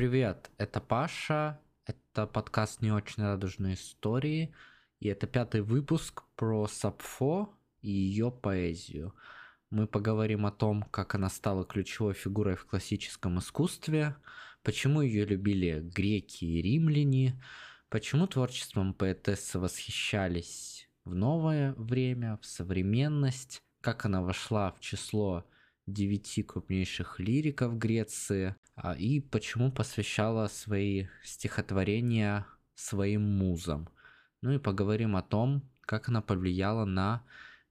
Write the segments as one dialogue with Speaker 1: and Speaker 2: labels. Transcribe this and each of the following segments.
Speaker 1: Привет, это Паша, это подкаст «Не очень радужные истории», и это пятый выпуск про Сапфо и ее поэзию. Мы поговорим о том, как она стала ключевой фигурой в классическом искусстве, почему ее любили греки и римляне, почему творчеством поэтессы восхищались в новое время, в современность, как она вошла в число девяти крупнейших лириков Греции а, и почему посвящала свои стихотворения своим музам. Ну и поговорим о том, как она повлияла на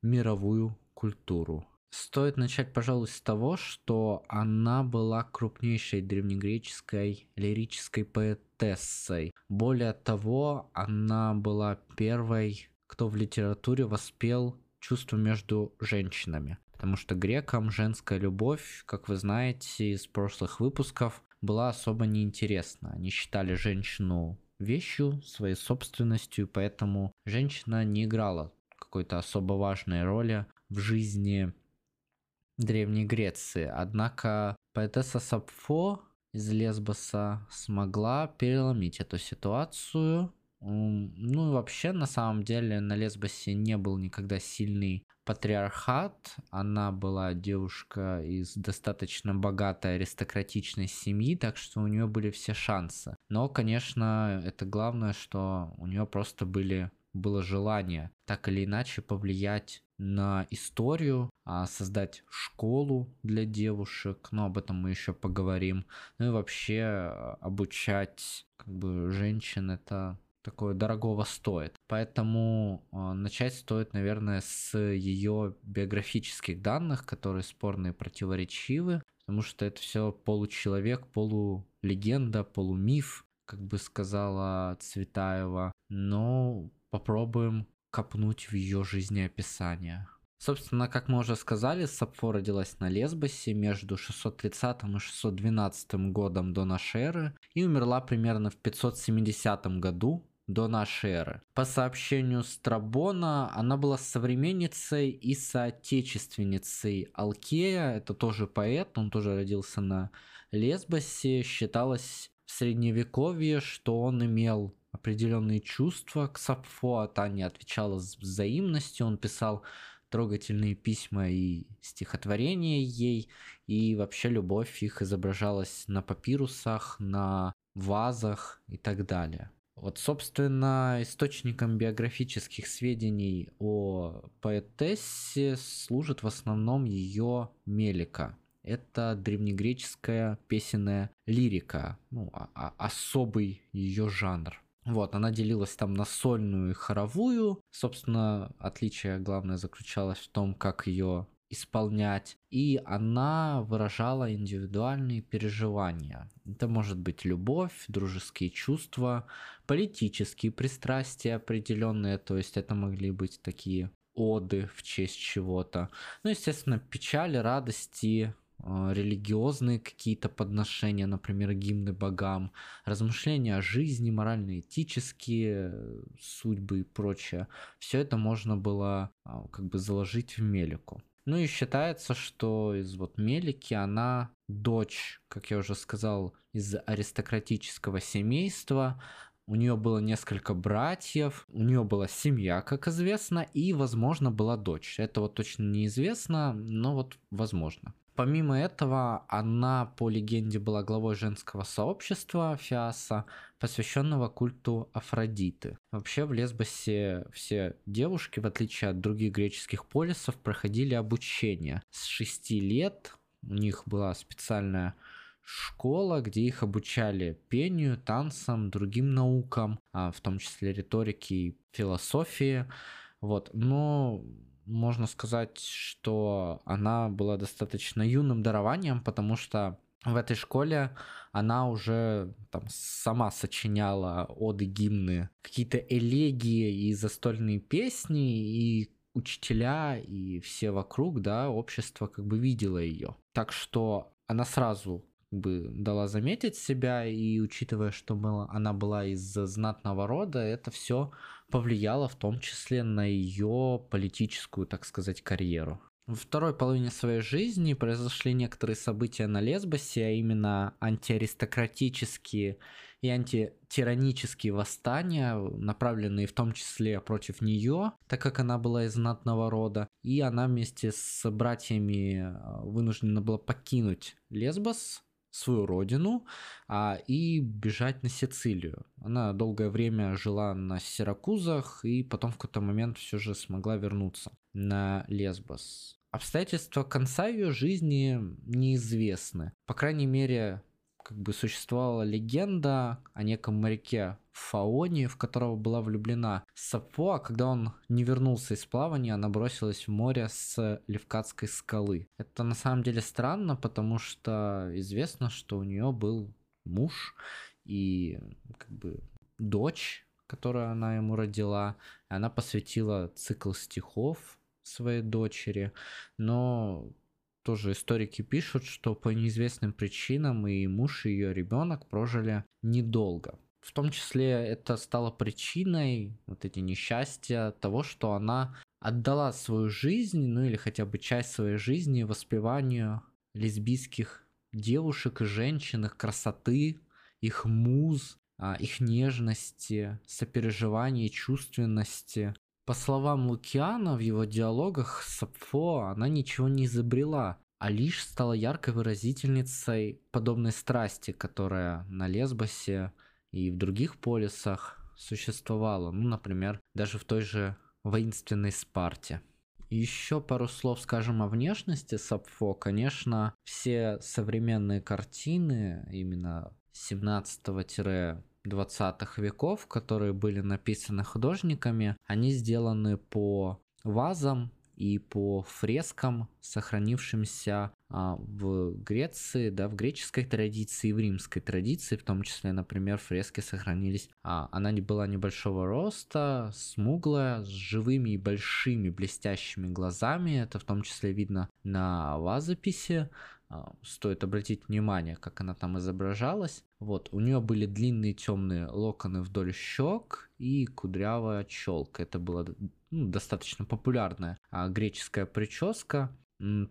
Speaker 1: мировую культуру. Стоит начать, пожалуй, с того, что она была крупнейшей древнегреческой лирической поэтессой. Более того, она была первой, кто в литературе воспел чувство между женщинами. Потому что грекам женская любовь, как вы знаете из прошлых выпусков, была особо неинтересна. Они считали женщину вещью, своей собственностью, поэтому женщина не играла какой-то особо важной роли в жизни Древней Греции. Однако поэтесса Сапфо из Лесбоса смогла переломить эту ситуацию. Ну и вообще, на самом деле, на Лесбосе не был никогда сильный патриархат. Она была девушка из достаточно богатой аристократичной семьи, так что у нее были все шансы. Но, конечно, это главное, что у нее просто были было желание так или иначе повлиять на историю, а создать школу для девушек, но об этом мы еще поговорим. Ну и вообще а, обучать как бы женщин это такое дорогого стоит. Поэтому э, начать стоит, наверное, с ее биографических данных, которые спорные и противоречивы, потому что это все получеловек, полулегенда, полумиф, как бы сказала Цветаева. Но попробуем копнуть в ее жизнеописание. Собственно, как мы уже сказали, Сапфо родилась на Лесбосе между 630 и 612 годом до нашей эры и умерла примерно в 570 году до нашей эры. По сообщению Страбона, она была современницей и соотечественницей Алкея, это тоже поэт, он тоже родился на Лесбосе, считалось в средневековье, что он имел определенные чувства к Сапфо, а та не отвечала с взаимностью, он писал трогательные письма и стихотворения ей, и вообще любовь их изображалась на папирусах, на вазах и так далее. Вот, собственно, источником биографических сведений о поэтессе служит в основном ее Мелика. Это древнегреческая песенная лирика, ну, а, а особый ее жанр. Вот, она делилась там на сольную и хоровую. Собственно, отличие главное заключалось в том, как ее исполнять. И она выражала индивидуальные переживания. Это может быть любовь, дружеские чувства, политические пристрастия определенные. То есть это могли быть такие оды в честь чего-то. Ну, естественно, печали, радости, а, религиозные какие-то подношения, например, гимны богам, размышления о жизни, морально-этические э, судьбы и прочее. Все это можно было а, как бы заложить в Мелику. Ну и считается, что из вот Мелики она дочь, как я уже сказал, из аристократического семейства, у нее было несколько братьев, у нее была семья, как известно, и, возможно, была дочь. Это вот точно неизвестно, но вот возможно. Помимо этого, она по легенде была главой женского сообщества Фиаса, посвященного культу Афродиты. Вообще в Лесбосе все девушки, в отличие от других греческих полисов, проходили обучение. С 6 лет у них была специальная школа, где их обучали пению, танцам, другим наукам, а в том числе риторике и философии. Вот. Но можно сказать, что она была достаточно юным дарованием, потому что в этой школе она уже там сама сочиняла оды, гимны, какие-то элегии и застольные песни, и учителя и все вокруг, да, общество как бы видело ее. Так что она сразу бы дала заметить себя, и учитывая, что была, она была из знатного рода, это все повлияло в том числе на ее политическую, так сказать, карьеру. Во второй половине своей жизни произошли некоторые события на Лесбосе, а именно антиаристократические и антитиранические восстания, направленные в том числе против нее, так как она была из знатного рода, и она вместе с братьями э, вынуждена была покинуть Лесбос, свою родину а, и бежать на Сицилию. Она долгое время жила на Сиракузах и потом в какой-то момент все же смогла вернуться на Лесбос. Обстоятельства конца ее жизни неизвестны. По крайней мере, как бы существовала легенда о неком моряке Фаоне, в которого была влюблена Сапфо, а когда он не вернулся из плавания, она бросилась в море с Левкатской скалы. Это на самом деле странно, потому что известно, что у нее был муж и как бы дочь, которую она ему родила. Она посвятила цикл стихов своей дочери, но тоже историки пишут, что по неизвестным причинам и муж, и ее ребенок прожили недолго. В том числе это стало причиной, вот эти несчастья, того, что она отдала свою жизнь, ну или хотя бы часть своей жизни воспеванию лесбийских девушек и женщин, их красоты, их муз, а, их нежности, сопереживания, чувственности. По словам Лукиана, в его диалогах с Сапфо она ничего не изобрела, а лишь стала яркой выразительницей подобной страсти, которая на Лесбосе и в других полисах существовала. Ну, например, даже в той же воинственной Спарте. Еще пару слов скажем о внешности Сапфо. Конечно, все современные картины именно 17 20 веков, которые были написаны художниками, они сделаны по вазам и по фрескам, сохранившимся а, в Греции, да, в греческой традиции в римской традиции, в том числе, например, фрески сохранились. А, она не была небольшого роста, смуглая, с живыми и большими блестящими глазами, это в том числе видно на вазописи, стоит обратить внимание, как она там изображалась. Вот, у нее были длинные темные локоны вдоль щек и кудрявая челка. Это была ну, достаточно популярная а, греческая прическа.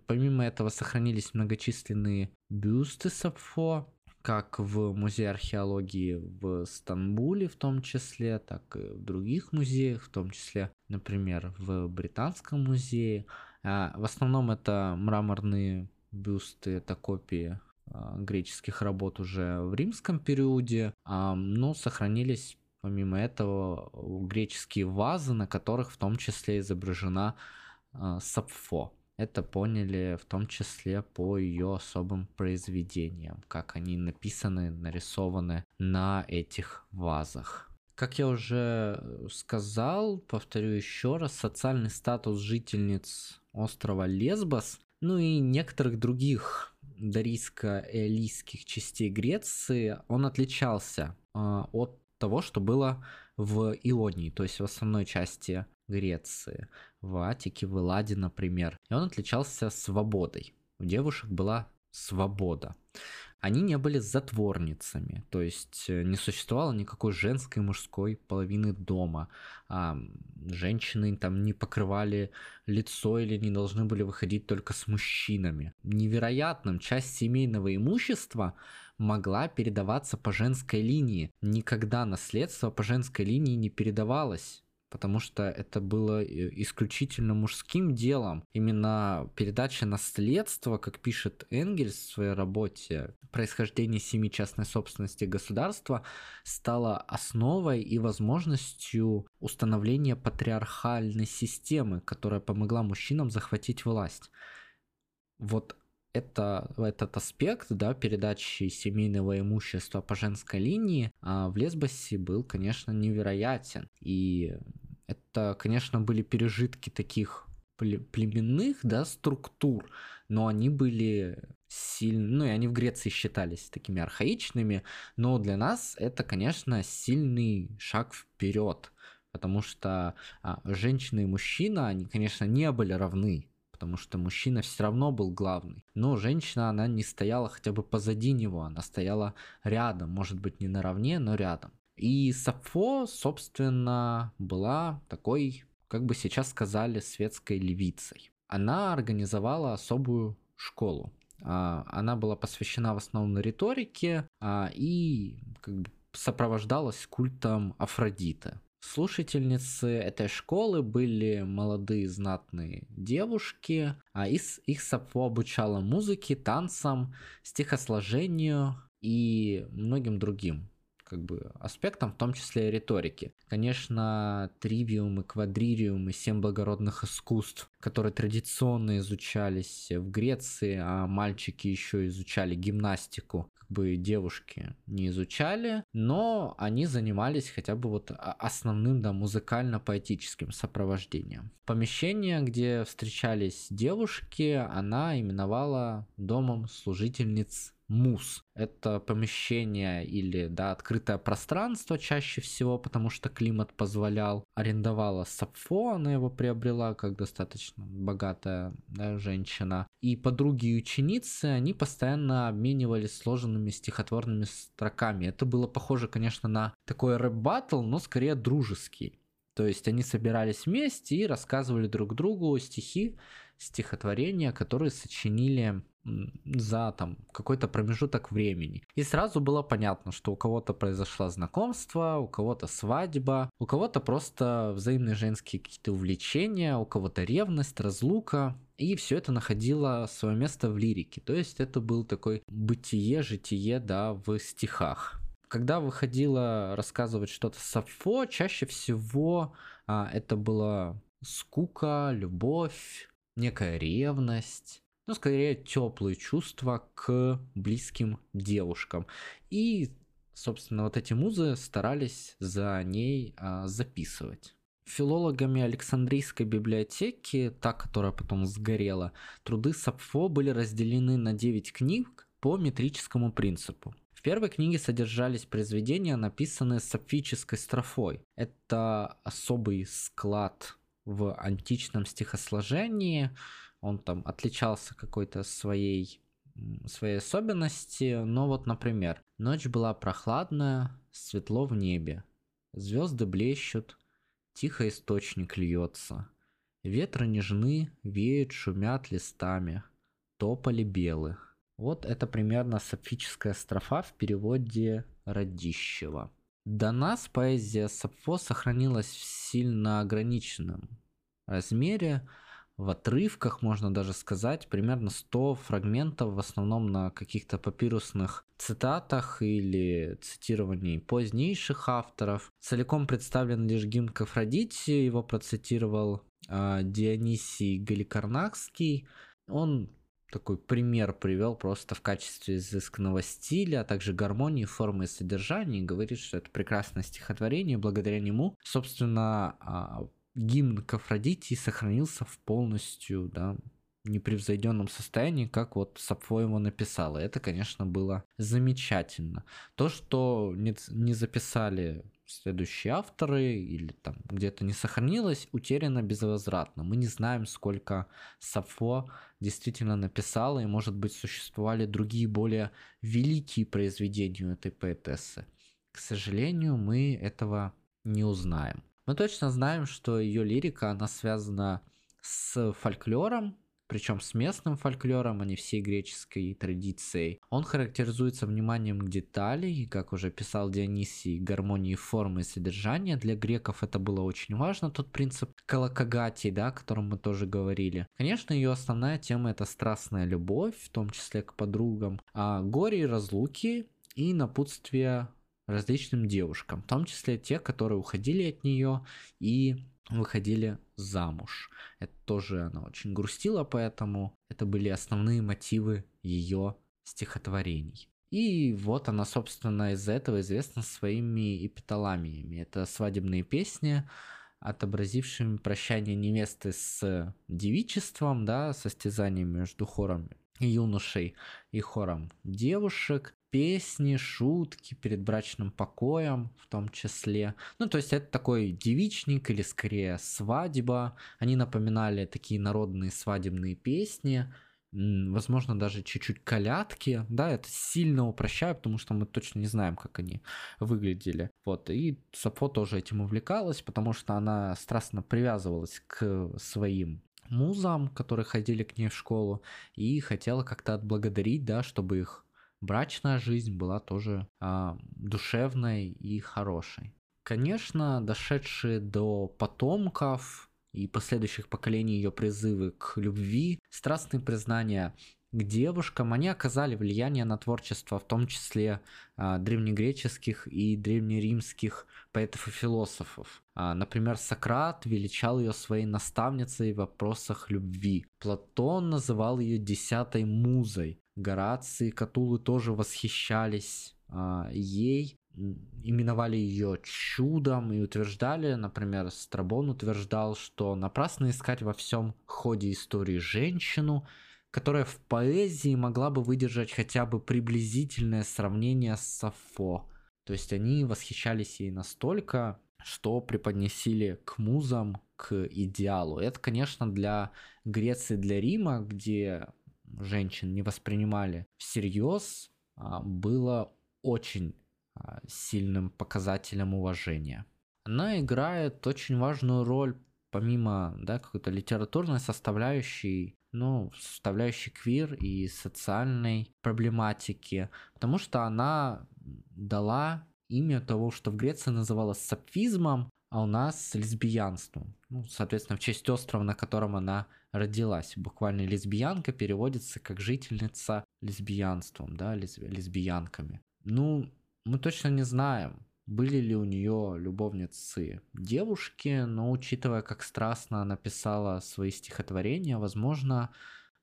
Speaker 1: Помимо этого сохранились многочисленные бюсты Сапфо, как в музее археологии в Стамбуле в том числе, так и в других музеях, в том числе, например, в Британском музее. А, в основном это мраморные бюсты, это копии а, греческих работ уже в римском периоде, а, но сохранились помимо этого греческие вазы, на которых в том числе изображена а, Сапфо. Это поняли в том числе по ее особым произведениям, как они написаны, нарисованы на этих вазах. Как я уже сказал, повторю еще раз, социальный статус жительниц острова Лесбос ну и некоторых других дарийско-элийских частей Греции, он отличался э, от того, что было в Ионии, то есть в основной части Греции, в Атике, в Эладе, например. И он отличался свободой. У девушек была свобода они не были затворницами, то есть э, не существовало никакой женской и мужской половины дома. А, женщины там не покрывали лицо или не должны были выходить только с мужчинами. Невероятным часть семейного имущества могла передаваться по женской линии. Никогда наследство по женской линии не передавалось потому что это было э, исключительно мужским делом. Именно передача наследства, как пишет Энгельс в своей работе «Происхождение семи частной собственности государства», стала основой и возможностью установления патриархальной системы, которая помогла мужчинам захватить власть. Вот это, этот аспект да, передачи семейного имущества по женской линии а в Лесбосе был, конечно, невероятен. И это, конечно, были пережитки таких племенных да, структур, но они были сильно, ну и они в Греции считались такими архаичными, но для нас это, конечно, сильный шаг вперед, потому что а, женщина и мужчина, они, конечно, не были равны, потому что мужчина все равно был главный. Но женщина, она не стояла хотя бы позади него, она стояла рядом, может быть не наравне, но рядом. И Сапфо, собственно, была такой, как бы сейчас сказали, светской левицей. она организовала особую школу. А, она была посвящена в основном риторике а, и как бы сопровождалась культом Афродиты. Слушательницы этой школы были молодые знатные девушки, а их, их Сапфо обучала музыке, танцам, стихосложению и многим другим как бы аспектам, в том числе и риторики. Конечно, тривиум и квадририум и семь благородных искусств, которые традиционно изучались в Греции, а мальчики еще изучали гимнастику, как бы девушки не изучали, но они занимались хотя бы вот основным, да, музыкально-поэтическим сопровождением. Помещение, где встречались девушки, она именовала домом служительниц мус. Это помещение или да, открытое пространство чаще всего, потому что климат позволял. Арендовала Сапфо, она его приобрела как достаточно богатая да, женщина. И подруги и ученицы, они постоянно обменивались сложенными стихотворными строками. Это было похоже, конечно, на такой рэп-баттл, но скорее дружеский. То есть они собирались вместе и рассказывали друг другу стихи, стихотворения, которые сочинили за там какой-то промежуток времени. И сразу было понятно, что у кого-то произошло знакомство, у кого-то свадьба, у кого-то просто взаимные женские какие-то увлечения, у кого-то ревность, разлука. И все это находило свое место в лирике. То есть это был такой бытие, житие, да, в стихах. Когда выходила рассказывать что-то Сафо, чаще всего а, это была скука, любовь, некая ревность, но скорее теплые чувства к близким девушкам. И, собственно, вот эти музы старались за ней а, записывать. Филологами Александрийской библиотеки, та, которая потом сгорела, труды Сапфо были разделены на 9 книг по метрическому принципу. В первой книге содержались произведения, написанные сапфической строфой. Это особый склад в античном стихосложении, он там отличался какой-то своей своей особенности, но вот, например, ночь была прохладная, светло в небе, звезды блещут, тихо источник льется, ветры нежны, веют, шумят листами, тополи белы. Вот это примерно сапфическая строфа в переводе Радищева. До нас поэзия Сапфо сохранилась в сильно ограниченном размере, в отрывках, можно даже сказать, примерно 100 фрагментов, в основном на каких-то папирусных цитатах или цитировании позднейших авторов. Целиком представлен лишь гимн к Афродите, его процитировал э, Дионисий Галикарнакский. Он такой пример привел просто в качестве изысканного стиля, а также гармонии, формы и содержания, и говорит, что это прекрасное стихотворение, благодаря нему, собственно, а, гимн к Афродите сохранился в полностью, да, непревзойденном состоянии, как вот Сапфо его написала. Это, конечно, было замечательно. То, что не, не записали следующие авторы или там где-то не сохранилось, утеряно безвозвратно. Мы не знаем, сколько Сапфо действительно написала, и, может быть, существовали другие более великие произведения этой поэтессы. К сожалению, мы этого не узнаем. Мы точно знаем, что ее лирика, она связана с фольклором, причем с местным фольклором, а не всей греческой традицией. Он характеризуется вниманием к деталей, как уже писал Дионисий, гармонии формы и содержания. Для греков это было очень важно, тот принцип колокогатии, да, о котором мы тоже говорили. Конечно, ее основная тема это страстная любовь, в том числе к подругам, а горе и разлуки и напутствие различным девушкам, в том числе те, которые уходили от нее и выходили замуж. Это тоже она очень грустила, поэтому это были основные мотивы ее стихотворений. И вот она, собственно, из-за этого известна своими эпиталамиями. Это свадебные песни, отобразившими прощание невесты с девичеством, да, состязанием между хором юношей и хором девушек, песни, шутки перед брачным покоем в том числе. Ну, то есть это такой девичник или скорее свадьба. Они напоминали такие народные свадебные песни, возможно, даже чуть-чуть колядки, да, это сильно упрощаю, потому что мы точно не знаем, как они выглядели, вот, и Сапфо тоже этим увлекалась, потому что она страстно привязывалась к своим музам, которые ходили к ней в школу, и хотела как-то отблагодарить, да, чтобы их брачная жизнь была тоже а, душевной и хорошей. Конечно, дошедшие до потомков и последующих поколений ее призывы к любви, страстные признания к девушкам, они оказали влияние на творчество, в том числе а, древнегреческих и древнеримских поэтов и философов. А, например, Сократ величал ее своей наставницей в вопросах любви. Платон называл ее десятой музой. Гораций и Катулы тоже восхищались а, ей, именовали ее чудом и утверждали, например, Страбон утверждал, что напрасно искать во всем ходе истории женщину, которая в поэзии могла бы выдержать хотя бы приблизительное сравнение с Сафо. То есть они восхищались ей настолько, что преподнесили к музам, к идеалу. Это, конечно, для Греции, для Рима, где женщин не воспринимали всерьез, а, было очень а, сильным показателем уважения. Она играет очень важную роль помимо да, какой-то литературной составляющей, ну, составляющей квир и социальной проблематики, потому что она дала имя того, что в Греции называлось сапфизмом, а у нас лесбиянством. Ну, соответственно, в честь острова, на котором она родилась. Буквально лесбиянка переводится как жительница лесбиянством, да, лесбиянками. Ну, мы точно не знаем, были ли у нее любовницы девушки, но учитывая, как страстно она писала свои стихотворения, возможно,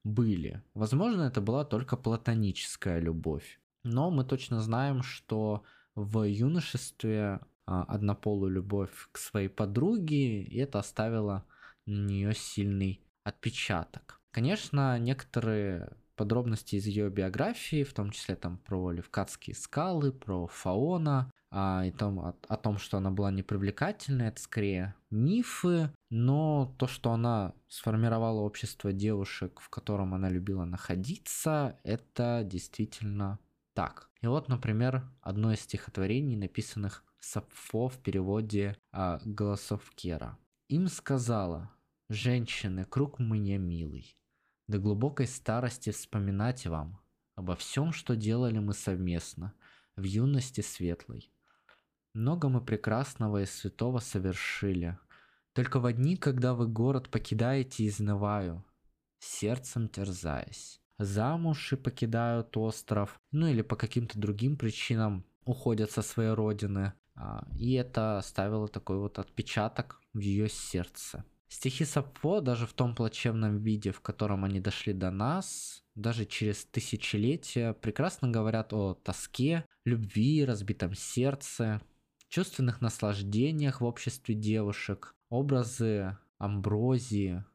Speaker 1: были. Возможно, это была только платоническая любовь. Но мы точно знаем, что в юношестве а, однополую любовь к своей подруге, и это оставило на нее сильный отпечаток. Конечно, некоторые подробности из ее биографии, в том числе там про Левкатские скалы, про Фаона, а, и том, о, о том, что она была непривлекательной, это скорее мифы, но то, что она сформировала общество девушек, в котором она любила находиться, это действительно так. И вот, например, одно из стихотворений, написанных Сапфо в переводе а, голосов Кера. Им сказала, женщины, круг мне милый, до глубокой старости вспоминать вам обо всем, что делали мы совместно в юности светлой. Много мы прекрасного и святого совершили. Только в одни, когда вы город покидаете, изнываю, сердцем терзаясь. Замуж и покидают остров, ну или по каким-то другим причинам уходят со своей родины. А, и это оставило такой вот отпечаток в ее сердце. Стихи Сапфо даже в том плачевном виде, в котором они дошли до нас, даже через тысячелетия, прекрасно говорят о тоске, любви, разбитом сердце, чувственных наслаждениях в обществе девушек, образы амброзии,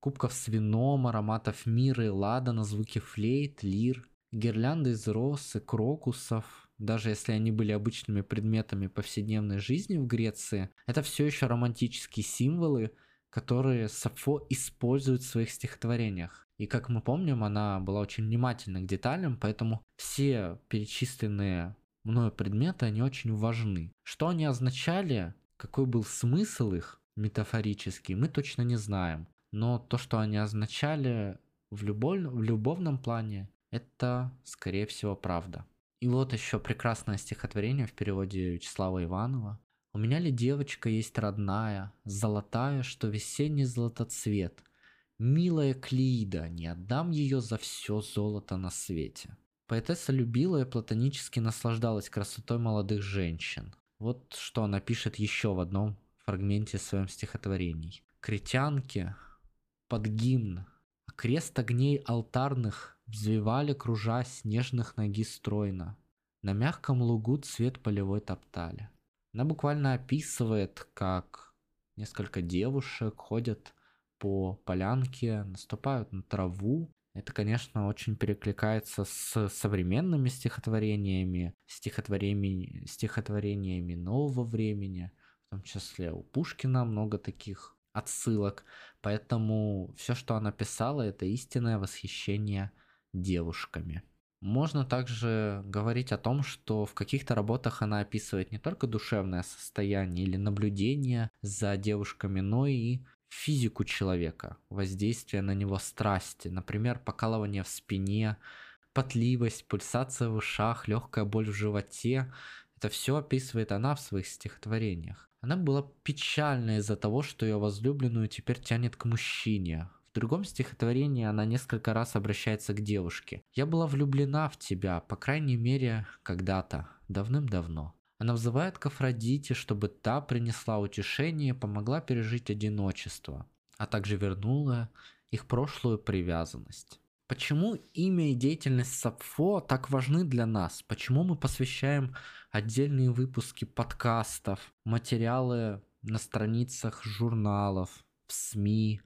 Speaker 1: кубков с вином, ароматов мира и ладана, звуки флейт, лир, гирлянды из роз и крокусов, даже если они были обычными предметами повседневной жизни в Греции, это все еще романтические символы, которые Сафо использует в своих стихотворениях. И как мы помним, она была очень внимательна к деталям, поэтому все перечисленные мною предметы, они очень важны. Что они означали, какой был смысл их метафорический, мы точно не знаем. Но то, что они означали в, любовь, в любовном плане, это, скорее всего, правда. И вот еще прекрасное стихотворение в переводе Вячеслава Иванова. «У меня ли девочка есть родная, золотая, что весенний золотоцвет? Милая Клида, не отдам ее за все золото на свете». Поэтесса любила и платонически наслаждалась красотой молодых женщин. Вот что она пишет еще в одном фрагменте своем стихотворении. «Критянки под гимн, крест огней алтарных Взвивали, кружась, нежных ноги стройно. На мягком лугу цвет полевой топтали. Она буквально описывает, как несколько девушек ходят по полянке, наступают на траву. Это, конечно, очень перекликается с современными стихотворениями, стихотворениями, стихотворениями нового времени, в том числе у Пушкина много таких отсылок. Поэтому все, что она писала, это истинное восхищение девушками. Можно также говорить о том, что в каких-то работах она описывает не только душевное состояние или наблюдение за девушками, но и физику человека, воздействие на него страсти, например, покалывание в спине, потливость, пульсация в ушах, легкая боль в животе. Это все описывает она в своих стихотворениях. Она была печальна из-за того, что ее возлюбленную теперь тянет к мужчине. В другом стихотворении она несколько раз обращается к девушке. «Я была влюблена в тебя, по крайней мере, когда-то, давным-давно». Она взывает к Афродите, чтобы та принесла утешение и помогла пережить одиночество, а также вернула их прошлую привязанность. Почему имя и деятельность Сапфо так важны для нас? Почему мы посвящаем отдельные выпуски подкастов, материалы на страницах журналов, в СМИ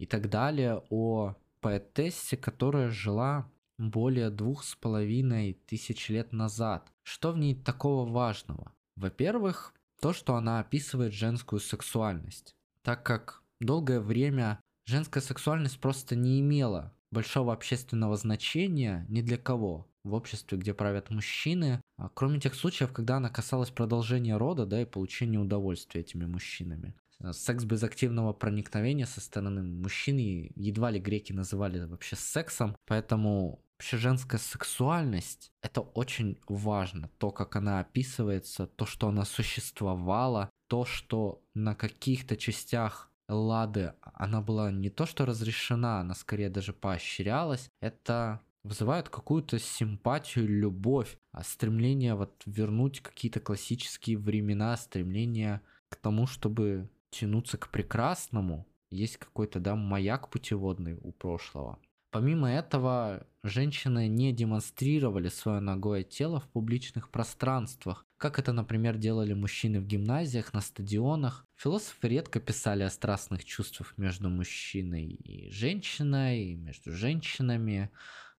Speaker 1: и так далее о поэтессе, которая жила более двух с половиной тысяч лет назад. Что в ней такого важного? Во-первых, то, что она описывает женскую сексуальность, так как долгое время женская сексуальность просто не имела большого общественного значения ни для кого в обществе, где правят мужчины, а кроме тех случаев, когда она касалась продолжения рода, да, и получения удовольствия этими мужчинами. Секс без активного проникновения со стороны мужчины едва ли греки называли вообще сексом, поэтому Вообще женская сексуальность – это очень важно. То, как она описывается, то, что она существовала, то, что на каких-то частях Лады она была не то что разрешена, она скорее даже поощрялась. Это вызывает какую-то симпатию, любовь, а стремление вот вернуть какие-то классические времена, стремление к тому, чтобы тянуться к прекрасному. Есть какой-то, да, маяк путеводный у прошлого. Помимо этого, женщины не демонстрировали свое ногое тело в публичных пространствах, как это, например, делали мужчины в гимназиях, на стадионах. Философы редко писали о страстных чувствах между мужчиной и женщиной, между женщинами,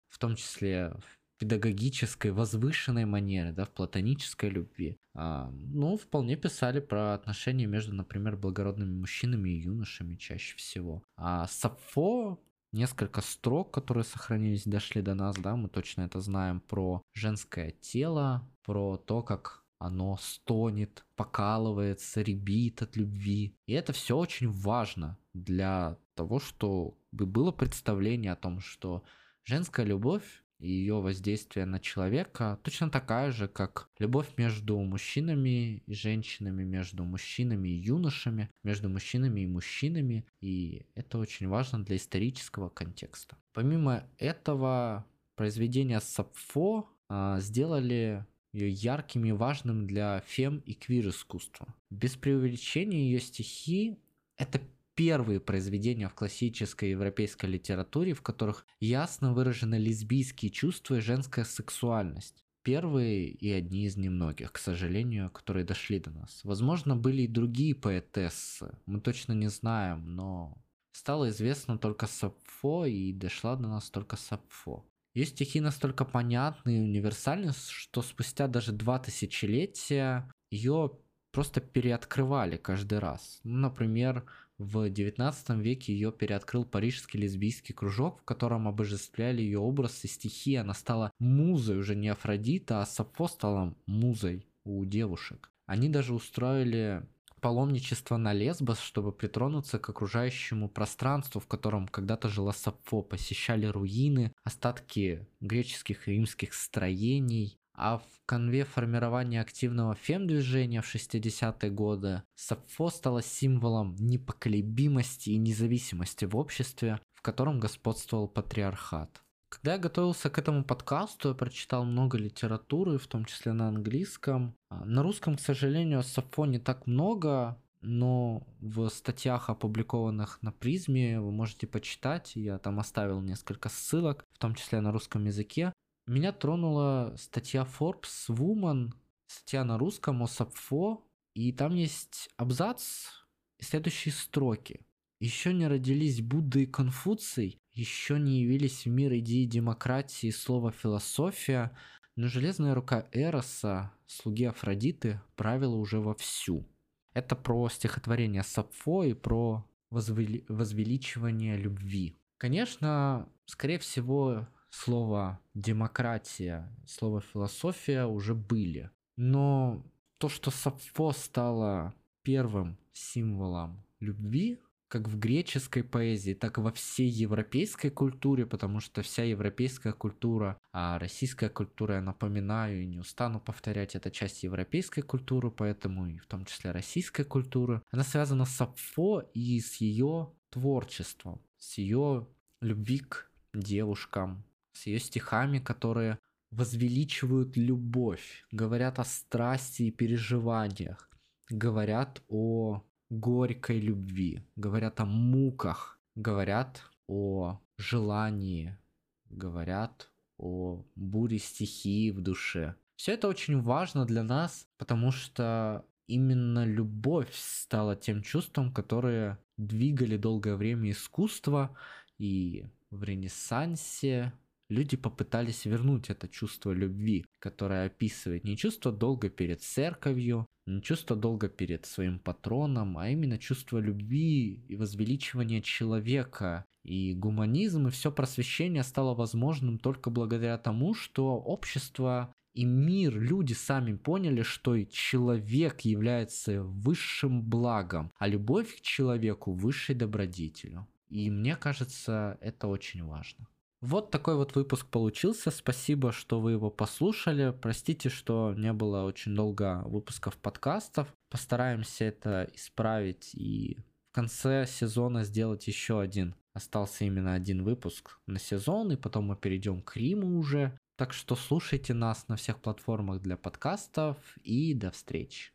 Speaker 1: в том числе в педагогической, возвышенной манере, да, в платонической любви. А, ну, вполне писали про отношения между, например, благородными мужчинами и юношами чаще всего. А Сапфо несколько строк, которые сохранились, дошли до нас, да, мы точно это знаем про женское тело, про то, как оно стонет, покалывается, ребит от любви. И это все очень важно для того, чтобы было представление о том, что женская любовь и ее воздействие на человека точно такая же, как любовь между мужчинами и женщинами, между мужчинами и юношами, между мужчинами и мужчинами, и это очень важно для исторического контекста. Помимо этого, произведения Сапфо а, сделали ее ярким и важным для фем и квир искусства. Без преувеличения ее стихи — это первые произведения в классической европейской литературе, в которых ясно выражены лесбийские чувства и женская сексуальность. Первые и одни из немногих, к сожалению, которые дошли до нас. Возможно, были и другие поэтессы, мы точно не знаем, но стало известно только Сапфо и дошла до нас только Сапфо. Ее стихи настолько понятны и универсальны, что спустя даже два тысячелетия ее просто переоткрывали каждый раз. Ну, например, в XIX веке ее переоткрыл парижский лесбийский кружок, в котором обожествляли ее образ и стихи. Она стала музой, уже не Афродита, а Сапфо стала музой у девушек. Они даже устроили паломничество на Лесбос, чтобы притронуться к окружающему пространству, в котором когда-то жила Сапфо, посещали руины, остатки греческих и римских строений, а в конве формирования активного фем-движения в 60-е годы Сапфо стала символом непоколебимости и независимости в обществе, в котором господствовал патриархат. Когда я готовился к этому подкасту, я прочитал много литературы, в том числе на английском. А, на русском, к сожалению, Сапфо не так много, но в статьях, опубликованных на призме, вы можете почитать. Я там оставил несколько ссылок, в том числе на русском языке. Меня тронула статья Forbes Woman, статья на русском о Сапфо, и там есть абзац и следующие строки. Еще не родились Будда и Конфуций, еще не явились в мир идеи демократии и слова философия, но железная рука Эроса, слуги Афродиты, правила уже вовсю. Это про стихотворение Сапфо и про возвели... возвеличивание любви. Конечно, скорее всего, слово демократия, слово философия уже были. Но то, что Сапфо стало первым символом любви как в греческой поэзии, так и во всей европейской культуре, потому что вся европейская культура, а российская культура, я напоминаю и не устану повторять, это часть европейской культуры, поэтому и в том числе российской культуры, она связана с Сапфо и с ее творчеством, с ее любви к девушкам, с ее стихами, которые возвеличивают любовь, говорят о страсти и переживаниях, говорят о горькой любви, говорят о муках, говорят о желании, говорят о буре стихии в душе. Все это очень важно для нас, потому что именно любовь стала тем чувством, которое двигали долгое время искусство, и в Ренессансе люди попытались вернуть это чувство любви, которое описывает не чувство долга перед церковью, не чувство долга перед своим патроном, а именно чувство любви и возвеличивания человека. И гуманизм и все просвещение стало возможным только благодаря тому, что общество и мир, люди сами поняли, что человек является высшим благом, а любовь к человеку высшей добродетелю. И мне кажется, это очень важно. Вот такой вот выпуск получился. Спасибо, что вы его послушали. Простите, что не было очень долго выпусков подкастов. Постараемся это исправить и в конце сезона сделать еще один. Остался именно один выпуск на сезон, и потом мы перейдем к Риму уже. Так что слушайте нас на всех платформах для подкастов и до встречи.